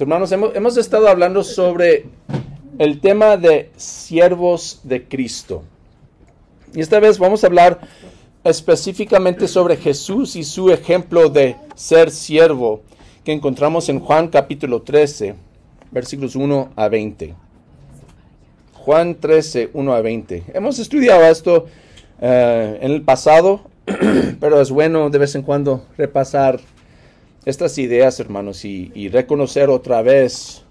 hermanos, hemos, hemos estado hablando sobre el tema de siervos de Cristo. Y esta vez vamos a hablar específicamente sobre Jesús y su ejemplo de ser siervo que encontramos en Juan capítulo 13, versículos 1 a 20. Juan 13, 1 a 20. Hemos estudiado esto eh, en el pasado, pero es bueno de vez en cuando repasar estas ideas, hermanos, y, reconocer otra vez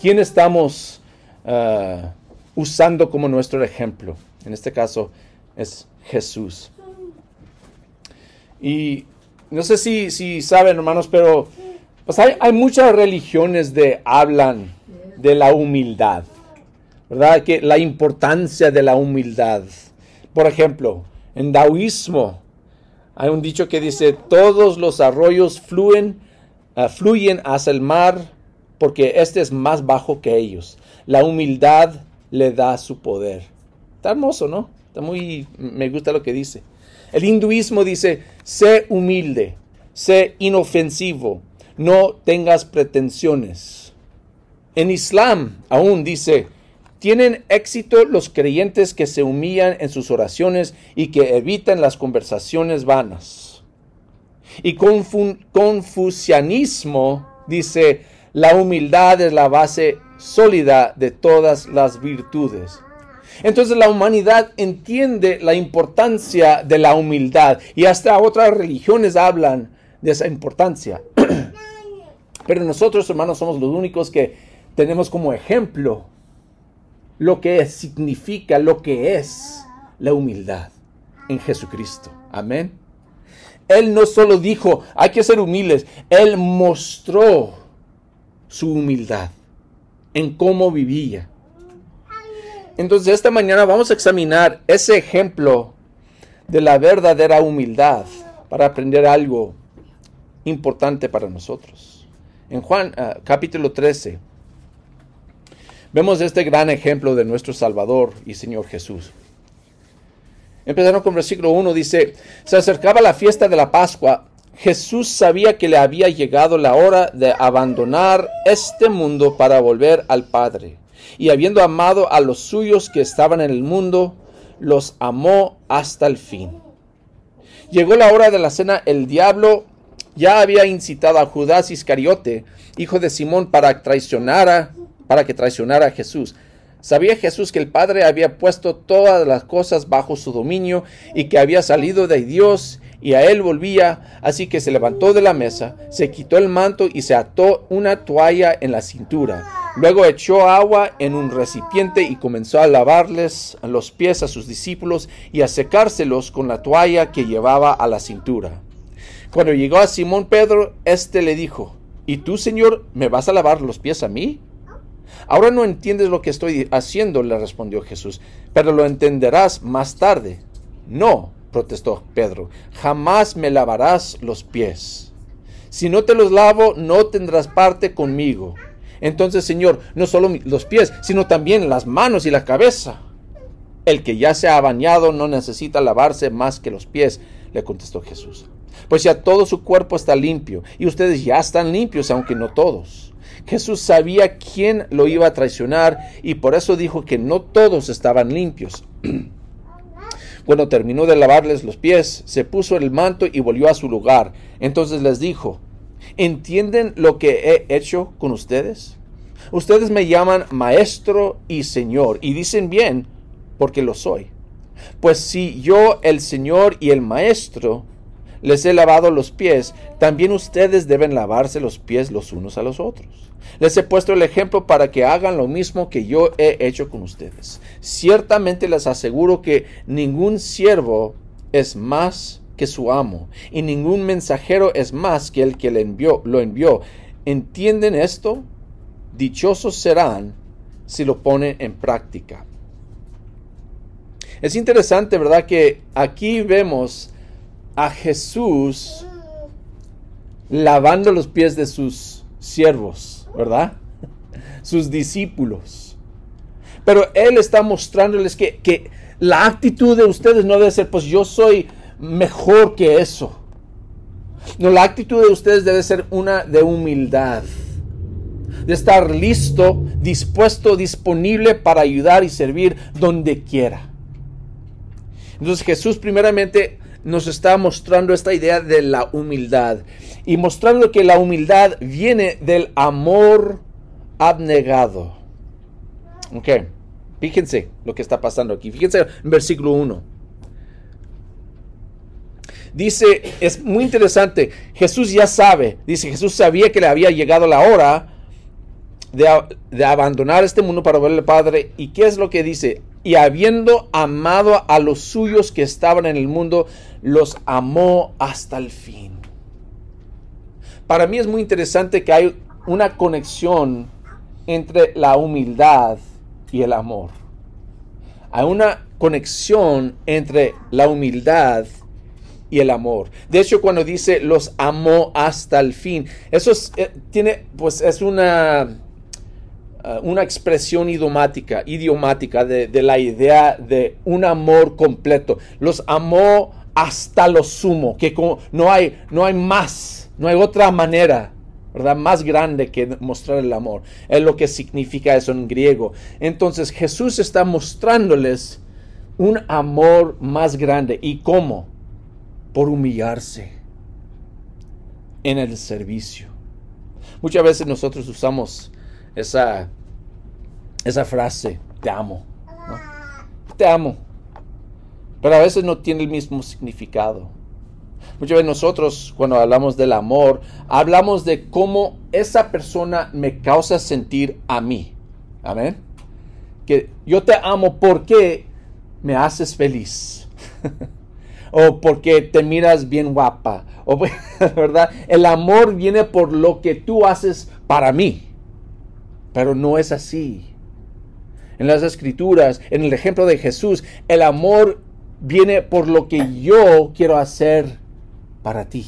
quién estamos eh, usando como nuestro ejemplo. En este caso es Jesús. Y no sé si, saben, hermanos, pero pues hay, muchas religiones de hablan de la humildad, ¿verdad? Que la importancia de la humildad. Por ejemplo, en Taoísmo hay un dicho que dice, todos los arroyos fluyen, uh, fluyen hacia el mar porque este es más bajo que ellos. La humildad le da su poder. Está hermoso, ¿no? Está muy, me gusta lo que dice. El hinduismo dice, sé humilde, sé inofensivo, no tengas pretensiones. En Islam aún dice, tienen éxito los creyentes que se humillan en sus oraciones y que evitan las conversaciones vanas. Y confucianismo dice, la humildad es la base sólida de todas las virtudes. Entonces la humanidad entiende la importancia de la humildad y hasta otras religiones hablan de esa importancia. Pero nosotros, hermanos, somos los únicos que tenemos como ejemplo lo que significa, lo que es la humildad en Jesucristo. Amén. Él no solo dijo, hay que ser humildes, Él mostró su humildad en cómo vivía. Entonces esta mañana vamos a examinar ese ejemplo de la verdadera humildad para aprender algo importante para nosotros. En Juan ah, capítulo 13, Vemos este gran ejemplo de nuestro Salvador y Señor Jesús. Empezando con versículo 1, dice, se acercaba la fiesta de la Pascua. Jesús sabía que le había llegado la hora de abandonar este mundo para volver al Padre. Y habiendo amado a los suyos que estaban en el mundo, los amó hasta el fin. Llegó la hora de la cena, el diablo ya había incitado a Judas Iscariote, hijo de Simón, para traicionar a para que traicionara a Jesús. Sabía Jesús que el Padre había puesto todas las cosas bajo su dominio y que había salido de Dios y a él volvía, así que se levantó de la mesa, se quitó el manto y se ató una toalla en la cintura. Luego echó agua en un recipiente y comenzó a lavarles los pies a sus discípulos y a secárselos con la toalla que llevaba a la cintura. Cuando llegó a Simón Pedro, éste le dijo, ¿Y tú, Señor, me vas a lavar los pies a mí? Ahora no entiendes lo que estoy haciendo, le respondió Jesús, pero lo entenderás más tarde. No, protestó Pedro, jamás me lavarás los pies. Si no te los lavo, no tendrás parte conmigo. Entonces, Señor, no solo los pies, sino también las manos y la cabeza. El que ya se ha bañado no necesita lavarse más que los pies, le contestó Jesús. Pues ya todo su cuerpo está limpio, y ustedes ya están limpios, aunque no todos. Jesús sabía quién lo iba a traicionar y por eso dijo que no todos estaban limpios. Cuando terminó de lavarles los pies, se puso el manto y volvió a su lugar. Entonces les dijo, ¿entienden lo que he hecho con ustedes? Ustedes me llaman maestro y señor y dicen bien porque lo soy. Pues si yo, el señor y el maestro, les he lavado los pies, también ustedes deben lavarse los pies los unos a los otros. Les he puesto el ejemplo para que hagan lo mismo que yo he hecho con ustedes. Ciertamente les aseguro que ningún siervo es más que su amo, y ningún mensajero es más que el que le envió, lo envió. ¿Entienden esto? Dichosos serán si lo ponen en práctica. Es interesante, ¿verdad? Que aquí vemos a Jesús lavando los pies de sus siervos, ¿verdad? Sus discípulos. Pero Él está mostrándoles que, que la actitud de ustedes no debe ser, pues yo soy mejor que eso. No, la actitud de ustedes debe ser una de humildad, de estar listo, dispuesto, disponible para ayudar y servir donde quiera. Entonces Jesús primeramente nos está mostrando esta idea de la humildad y mostrando que la humildad viene del amor abnegado. Ok, fíjense lo que está pasando aquí. Fíjense en versículo 1. Dice, es muy interesante, Jesús ya sabe, dice, Jesús sabía que le había llegado la hora de, abandonar este mundo para ver al Padre. ¿Y qué es lo que dice? Y habiendo amado a los suyos que estaban en el mundo, los amó hasta el fin. Para mí es muy interesante que hay una conexión entre la humildad y el amor. Hay una conexión entre la humildad y el amor. De hecho, cuando dice los amó hasta el fin, eso es, eh, tiene, pues es una, uh, una expresión idiomática, idiomática de, de, la idea de un amor completo. Los amó hasta lo sumo, que como, no, hay, no hay más, no hay otra manera. ¿verdad? Más grande que mostrar el amor. Es lo que significa eso en griego. Entonces Jesús está mostrándoles un amor más grande. ¿Y cómo? por humillarse en el servicio. Muchas veces nosotros usamos esa, esa frase, te amo. Te amo. Pero a veces no tiene el mismo significado. Muchas veces nosotros cuando hablamos del amor, hablamos de cómo esa persona me causa sentir a mí. Amén. Que yo te amo porque me haces feliz. o porque te miras bien guapa, o verdad, el amor viene por lo que tú haces para mí, pero no es así. En las escrituras, en el ejemplo de Jesús, el amor viene por lo que yo quiero hacer para ti.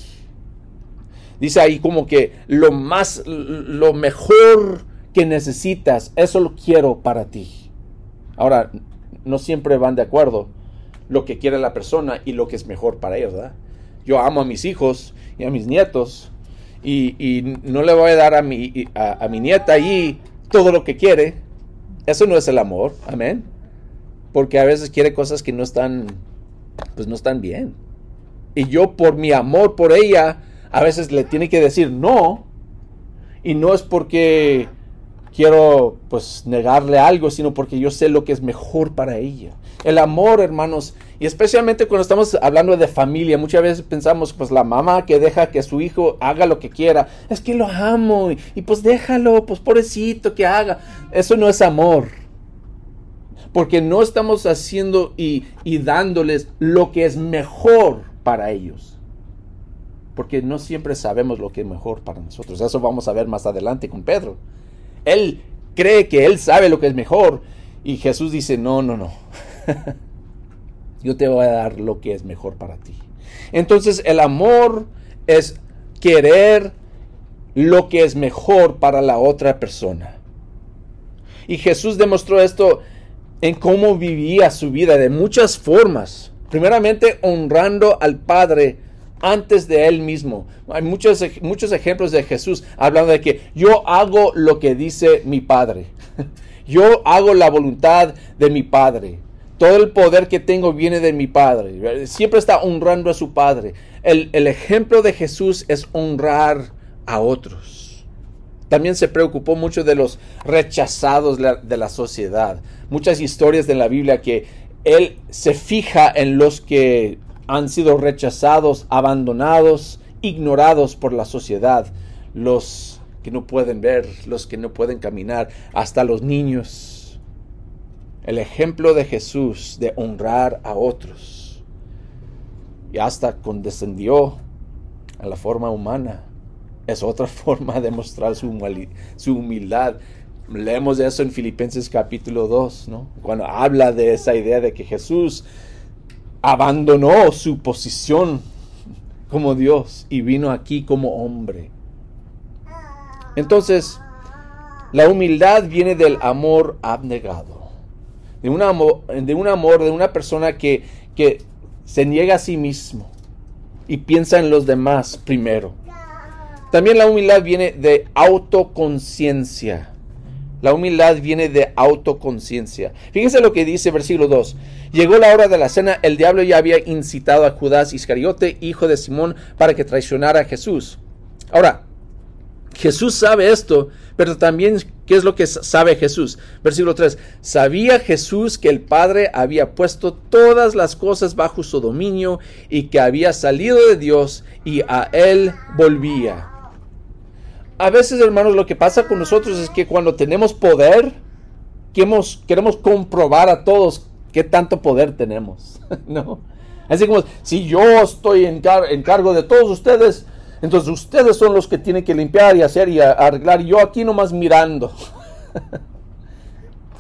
Dice ahí como que lo más, lo mejor que necesitas, eso lo quiero para ti. Ahora, no siempre van de acuerdo lo que quiere la persona y lo que es mejor para ellos, ¿verdad? Yo amo a mis hijos y a mis nietos y, no le voy a dar a mi, a, mi nieta ahí todo lo que quiere. Eso no es el amor, amén. Porque a veces quiere cosas que no están, pues no están bien. Y yo por mi amor por ella, a veces le tiene que decir no. Y no es porque quiero pues negarle algo, sino porque yo sé lo que es mejor para ella. El amor, hermanos, y especialmente cuando estamos hablando de familia, muchas veces pensamos, pues la mamá que deja que su hijo haga lo que quiera, es que lo amo y, pues déjalo, pues pobrecito que haga. Eso no es amor. Porque no estamos haciendo y, y dándoles lo que es mejor para ellos. Porque no siempre sabemos lo que es mejor para nosotros. Eso vamos a ver más adelante con Pedro. Él cree que él sabe lo que es mejor. Y Jesús dice, no, no, no. Yo te voy a dar lo que es mejor para ti. Entonces el amor es querer lo que es mejor para la otra persona. Y Jesús demostró esto en cómo vivía su vida de muchas formas. Primeramente honrando al Padre antes de él mismo. Hay muchos, muchos ejemplos de Jesús hablando de que yo hago lo que dice mi Padre. Yo hago la voluntad de mi Padre. Todo el poder que tengo viene de mi Padre. Siempre está honrando a su Padre. El, ejemplo de Jesús es honrar a otros. También se preocupó mucho de los rechazados de la sociedad. Muchas historias de la Biblia que él se fija en los que han sido rechazados, abandonados, ignorados por la sociedad, los que no pueden ver, los que no pueden caminar, hasta los niños. El ejemplo de Jesús de honrar a otros. Y hasta condescendió a la forma humana. Es otra forma de mostrar su, humildad. Leemos eso en Filipenses capítulo 2, ¿no? Cuando habla de esa idea de que Jesús abandonó su posición como Dios y vino aquí como hombre. Entonces, la humildad viene del amor abnegado, de un amor de, un amor, de una persona que, que se niega a sí mismo y piensa en los demás primero. También la humildad viene de autoconciencia. La humildad viene de autoconciencia. Fíjense lo que dice versículo 2. Llegó la hora de la cena, el diablo ya había incitado a Judas Iscariote, hijo de Simón, para que traicionara a Jesús. Ahora, Jesús sabe esto, pero también, ¿qué es lo que sabe Jesús? Versículo 3. Sabía Jesús que el Padre había puesto todas las cosas bajo su dominio y que había salido de Dios y a él volvía a veces, hermanos, lo que pasa con nosotros es que cuando tenemos poder, queremos, queremos comprobar a todos qué tanto poder tenemos. ¿No? Así como, si yo estoy en, cargo de todos ustedes, entonces ustedes son los que tienen que limpiar y hacer y arreglar. Yo aquí nomás mirando.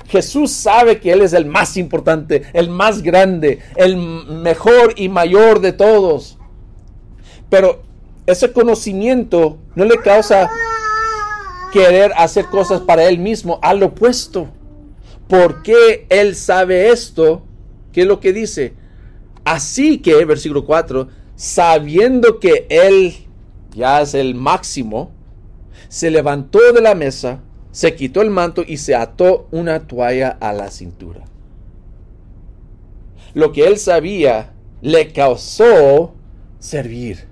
Jesús sabe que Él es el más importante, el más grande, el mejor y mayor de todos. Pero ese conocimiento no le causa querer hacer cosas para él mismo, al opuesto. ¿Por qué él sabe esto? ¿Qué es lo que dice? Así que, versículo 4, sabiendo que él ya es el máximo, se levantó de la mesa, se quitó el manto y se ató una toalla a la cintura. Lo que él sabía le causó servir.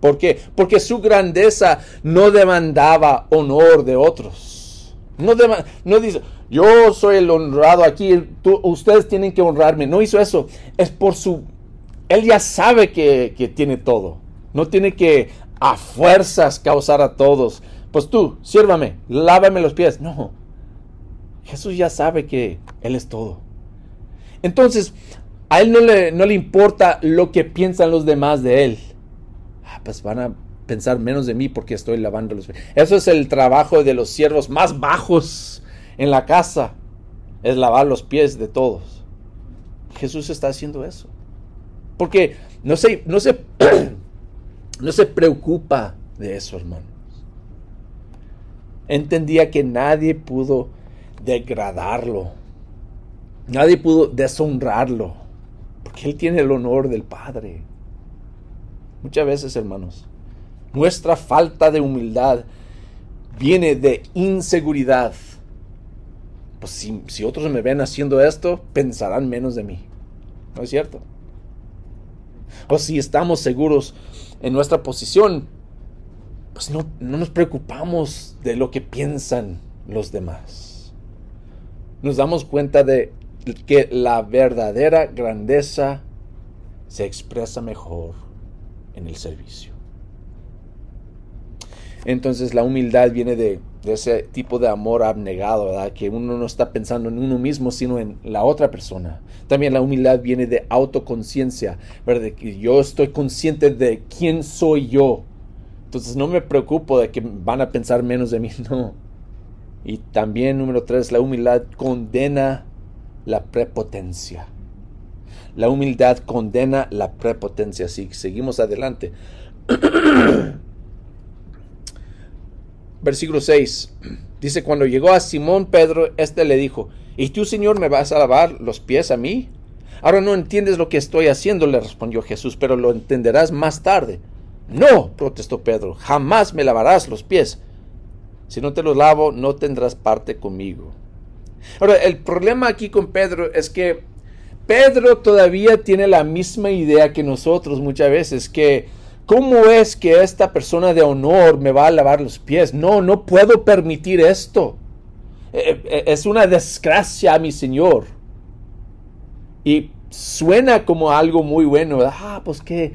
¿Por qué? Porque su grandeza no demandaba honor de otros. No, no dice, yo soy el honrado aquí, ustedes tienen que honrarme. No hizo eso. Es por su... Él ya sabe que, que tiene todo. No tiene que a fuerzas causar a todos. Pues tú, sírvame, lávame los pies. No. Jesús ya sabe que Él es todo. Entonces, a Él no le, no le importa lo que piensan los demás de Él pues van a pensar menos de mí porque estoy lavando los pies. Eso es el trabajo de los siervos más bajos en la casa, es lavar los pies de todos. Jesús está haciendo eso. Porque no se, no se, no se preocupa de eso, hermanos. Entendía que nadie pudo degradarlo. Nadie pudo deshonrarlo. Porque Él tiene el honor del Padre. Muchas veces, hermanos, nuestra falta de humildad viene de inseguridad. Pues si, otros me ven haciendo esto, pensarán menos de mí. ¿No es cierto? O si estamos seguros en nuestra posición, pues no, no nos preocupamos de lo que piensan los demás. Nos damos cuenta de que la verdadera grandeza se expresa mejor en el servicio. Entonces la humildad viene de, ese tipo de amor abnegado. Que uno no está pensando en uno mismo, sino en la otra persona. También la humildad viene de autoconciencia, ¿verdad? que yo estoy consciente de quién soy yo. Entonces no me preocupo de que van a pensar menos de mí, no. Y también, número tres, la humildad condena la prepotencia. La humildad condena la prepotencia. Si seguimos adelante. Versículo 6. Dice, cuando llegó a Simón Pedro, éste le dijo, ¿y tú, Señor, me vas a lavar los pies a mí? Ahora no entiendes lo que estoy haciendo, le respondió Jesús, pero lo entenderás más tarde. No, protestó Pedro, jamás me lavarás los pies. Si no te los lavo, no tendrás parte conmigo. Ahora, el problema aquí con Pedro es que Pedro todavía tiene la misma idea que nosotros muchas veces, que ¿cómo es que esta persona de honor me va a lavar los pies? No, no puedo permitir esto. Eh, eh, es una desgracia a mi Señor. Y suena como algo muy bueno. Ah, pues que,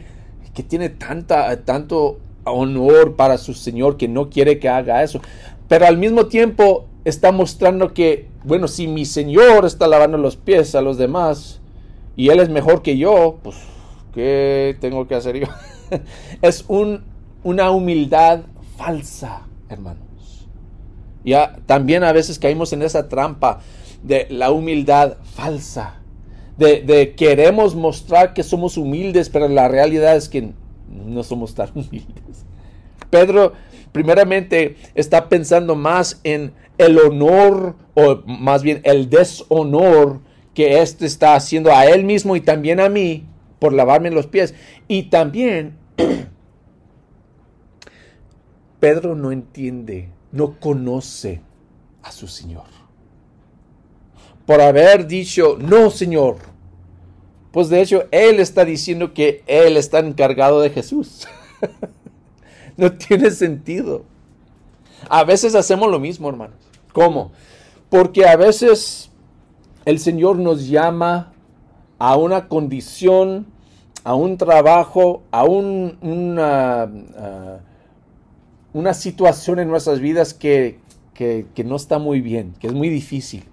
tiene tanta, tanto honor para su Señor que no quiere que haga eso. Pero al mismo tiempo está mostrando que, bueno, si mi Señor está lavando los pies a los demás, y él es mejor que yo, pues, ¿qué tengo que hacer yo? es un, una humildad falsa, hermanos. Ya también a veces caímos en esa trampa de la humildad falsa, de, de queremos mostrar que somos humildes, pero la realidad es que no somos tan humildes. Pedro primeramente está pensando más en el honor o más bien el deshonor que éste está haciendo a él mismo y también a mí por lavarme los pies. Y también Pedro no entiende, no conoce a su Señor. Por haber dicho, no, Señor. Pues de hecho, Él está diciendo que Él está encargado de Jesús. no tiene sentido. A veces hacemos lo mismo, hermanos. ¿Cómo? Porque a veces el Señor nos llama a una condición, a un trabajo, a una, una situación en nuestras vidas que, no está muy bien, que es muy difícil.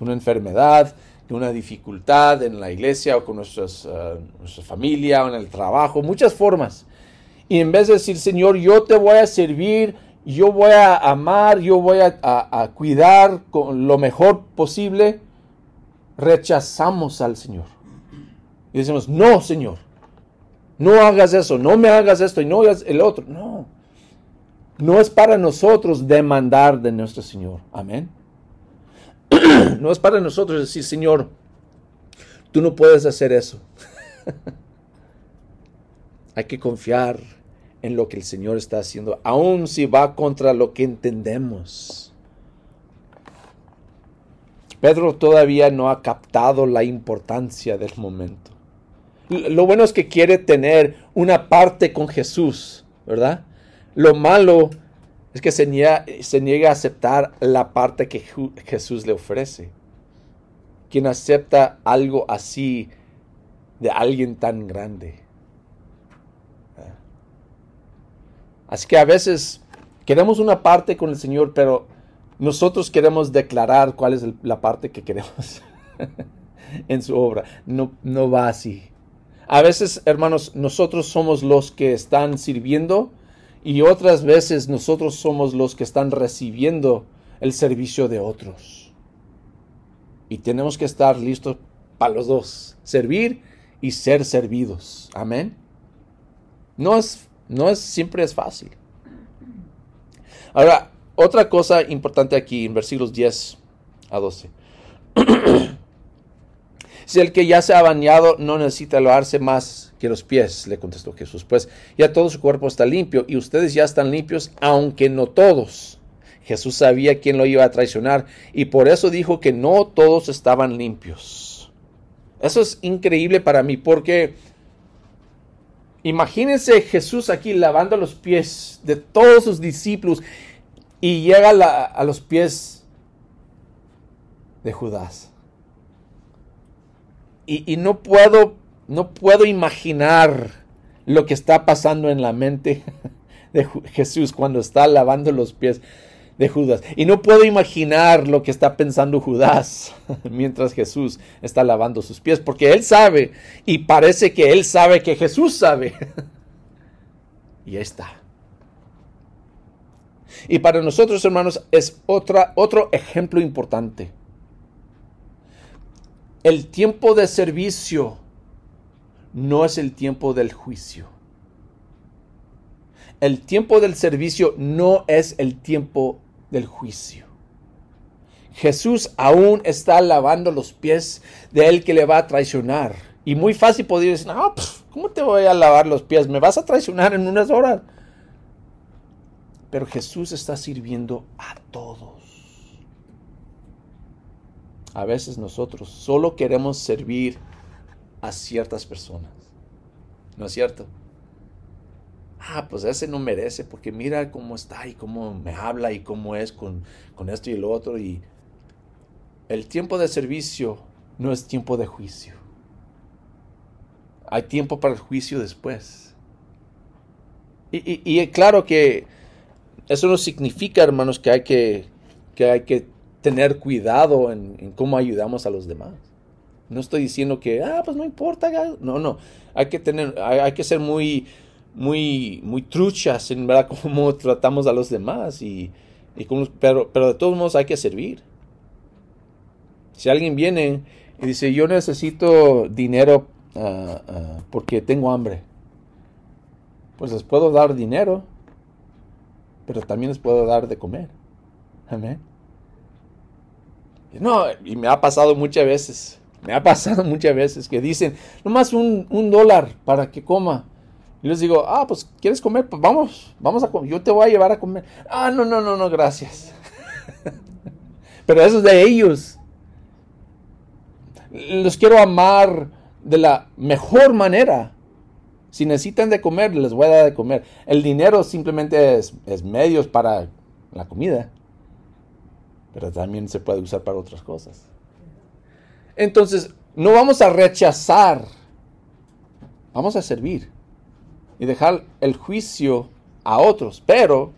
Una enfermedad, una dificultad en la iglesia o con nuestras, uh, nuestra familia o en el trabajo, muchas formas. Y en vez de decir, Señor, yo te voy a servir, yo voy a amar, yo voy a, a cuidar con lo mejor posible, rechazamos al Señor. Y decimos, no, Señor, no hagas eso, no me hagas esto y no hagas el otro. No, no es para nosotros demandar de nuestro Señor. Amén. no es para nosotros decir, Señor, tú no puedes hacer eso. Hay que confiar en lo que el Señor está haciendo, aun si va contra lo que entendemos. Pedro todavía no ha captado la importancia del momento. Lo bueno es que quiere tener una parte con Jesús, ¿verdad? Lo malo es que se niega, a aceptar la parte que Jesús le ofrece. Quien acepta algo así de alguien tan grande. Así que a veces queremos una parte con el Señor, pero nosotros queremos declarar cuál es la parte que queremos en su obra. No, no va así. A veces, hermanos, nosotros somos los que están sirviendo y otras veces nosotros somos los que están recibiendo el servicio de otros. Y tenemos que estar listos para los dos, servir y ser servidos. Amén. No es, no es siempre es fácil. Ahora, otra cosa importante aquí en versículos 10 a 12. Si el que ya se ha bañado no necesita lavarse más que los pies, le contestó Jesús, pues ya todo su cuerpo está limpio y ustedes ya están limpios, aunque no todos. Jesús sabía quién lo iba a traicionar y por eso dijo que no todos estaban limpios. Eso es increíble para mí porque imagínense Jesús aquí lavando los pies de todos sus discípulos y llega a los pies de Judas y, no puedo, no puedo imaginar lo que está pasando en la mente de Jesús cuando está lavando los pies de Judas. Y no puedo imaginar lo que está pensando Judas mientras Jesús está lavando sus pies, porque él sabe y parece que él sabe que Jesús sabe. y ahí está. Y para nosotros, hermanos, es otra, otro ejemplo importante el tiempo de servicio no es el tiempo del juicio. El tiempo del servicio no es el tiempo del juicio. Jesús aún está lavando los pies de él que le va a traicionar. Y muy fácil podría decir, no, ¿cómo te voy a lavar los pies? Me vas a traicionar en unas horas. Pero Jesús está sirviendo a todos. A veces nosotros solo queremos servir a ciertas personas. ¿No es cierto? Ah, pues ese no merece porque mira cómo está y cómo me habla y cómo es con, con esto y lo otro. Y el tiempo de servicio no es tiempo de juicio. Hay tiempo para el juicio después. Y, y, claro que eso no significa, hermanos, que hay que, que hay que tener cuidado en, cómo ayudamos a los demás. No estoy diciendo que, ah, pues no importa. No, no. Hay que tener, hay, que ser muy, muy, muy truchas en verdad cómo tratamos a los demás. Y, pero, pero de todos modos hay que servir. Si alguien viene y dice, yo necesito dinero ah, ah, porque tengo hambre, pues les puedo dar dinero, pero también les puedo dar de comer. Amén. No, y me ha pasado muchas veces Me ha pasado muchas veces que dicen, nomás un, un dólar para que coma. Y les digo, ah, pues, ¿quieres comer? Pues vamos, vamos a comer. Yo te voy a llevar a comer. Ah, no, no, no, no, gracias. Pero eso es de ellos. Los quiero amar de la mejor manera. Si necesitan de comer, les voy a dar de comer. El dinero simplemente es, es medios para la comida. Pero también se puede usar para otras cosas. Entonces, no vamos a rechazar. Vamos a servir y dejar el juicio a otros, pero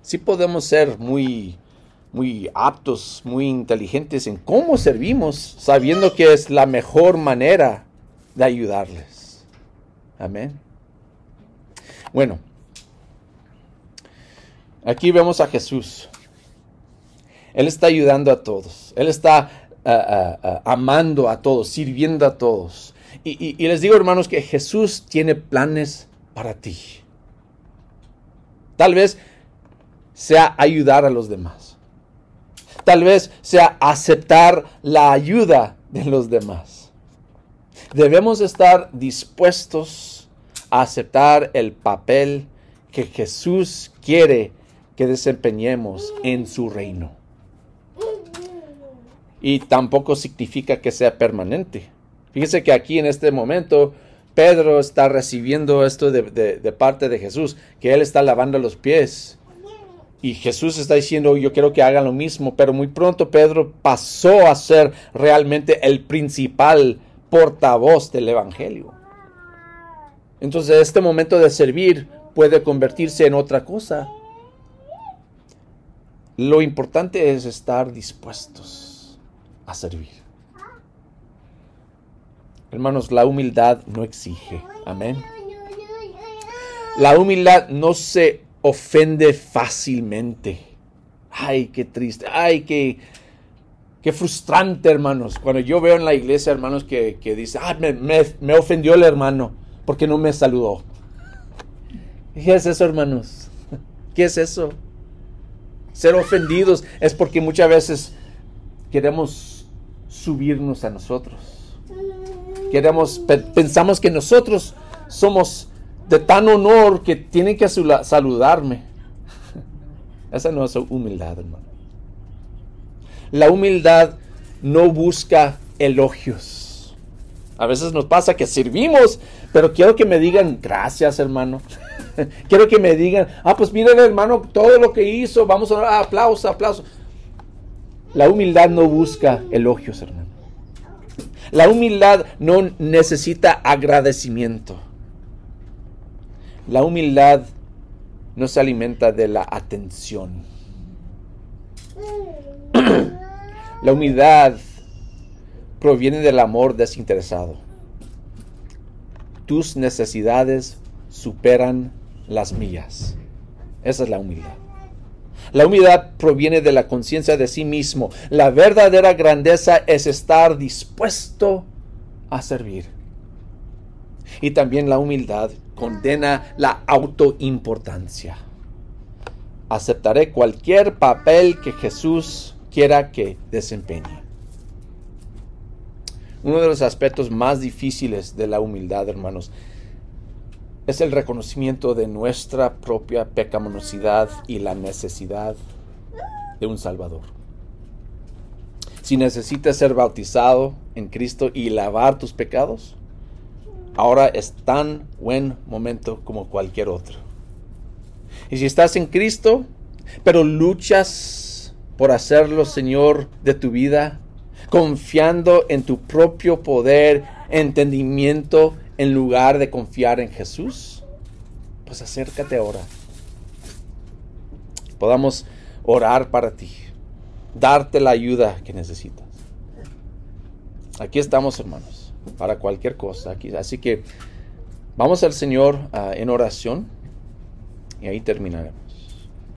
sí podemos ser muy muy aptos, muy inteligentes en cómo servimos, sabiendo que es la mejor manera de ayudarles. Amén. Bueno, aquí vemos a Jesús. Él está ayudando a todos. Él está ah, ah, ah, amando a todos, sirviendo a todos. Y, y les digo, hermanos, que Jesús tiene planes para ti. Tal vez sea ayudar a los demás. Tal vez sea aceptar la ayuda de los demás. Debemos estar dispuestos aceptar el papel que Jesús quiere que desempeñemos en su reino. Y tampoco significa que sea permanente. Fíjese que aquí en este momento Pedro está recibiendo esto de, de parte de Jesús, que él está lavando los pies y Jesús está diciendo, yo quiero que hagan lo mismo, pero muy pronto Pedro pasó a ser realmente el principal portavoz del Evangelio. Entonces este momento de servir puede convertirse en otra cosa. Lo importante es estar dispuestos a servir. Hermanos, la humildad no exige. Amén. La humildad no se ofende fácilmente. Ay, qué triste. Ay, qué, qué frustrante, hermanos. Cuando yo veo en la iglesia, hermanos, que, que dice, ah, me, me, ofendió el hermano porque no me saludó. ¿Qué es eso, hermanos? ¿Qué es eso? Ser ofendidos es porque muchas veces queremos subirnos a nosotros. Queremos, pensamos que nosotros somos de tan honor que tienen que saludarme. Esa no es humildad, hermano. La humildad no busca elogios. A veces nos pasa que servimos, pero quiero que me digan gracias, hermano. quiero que me digan, ah, pues miren, hermano, todo lo que hizo, vamos a dar aplauso, aplauso. La humildad no busca elogios, hermano. La humildad no necesita agradecimiento. La humildad no se alimenta de la atención. la humildad proviene del amor desinteresado. Tus necesidades superan las mías. Esa es la humildad. La humildad proviene de la conciencia de sí mismo. La verdadera grandeza es estar dispuesto a servir. Y también la humildad condena la autoimportancia. Aceptaré cualquier papel que Jesús quiera que desempeñe. Uno de los aspectos más difíciles de la humildad, hermanos, es el reconocimiento de nuestra propia pecaminosidad y la necesidad de un Salvador. Si necesitas ser bautizado en Cristo y lavar tus pecados, ahora es tan buen momento como cualquier otro. Y si estás en Cristo, pero luchas por hacerlo Señor de tu vida, confiando en tu propio poder, entendimiento, en lugar de confiar en Jesús, pues acércate ahora. Podamos orar para ti, darte la ayuda que necesitas. Aquí estamos, hermanos para cualquier cosa. Aquí. Así que vamos al Señor ah, en oración y ahí terminaremos.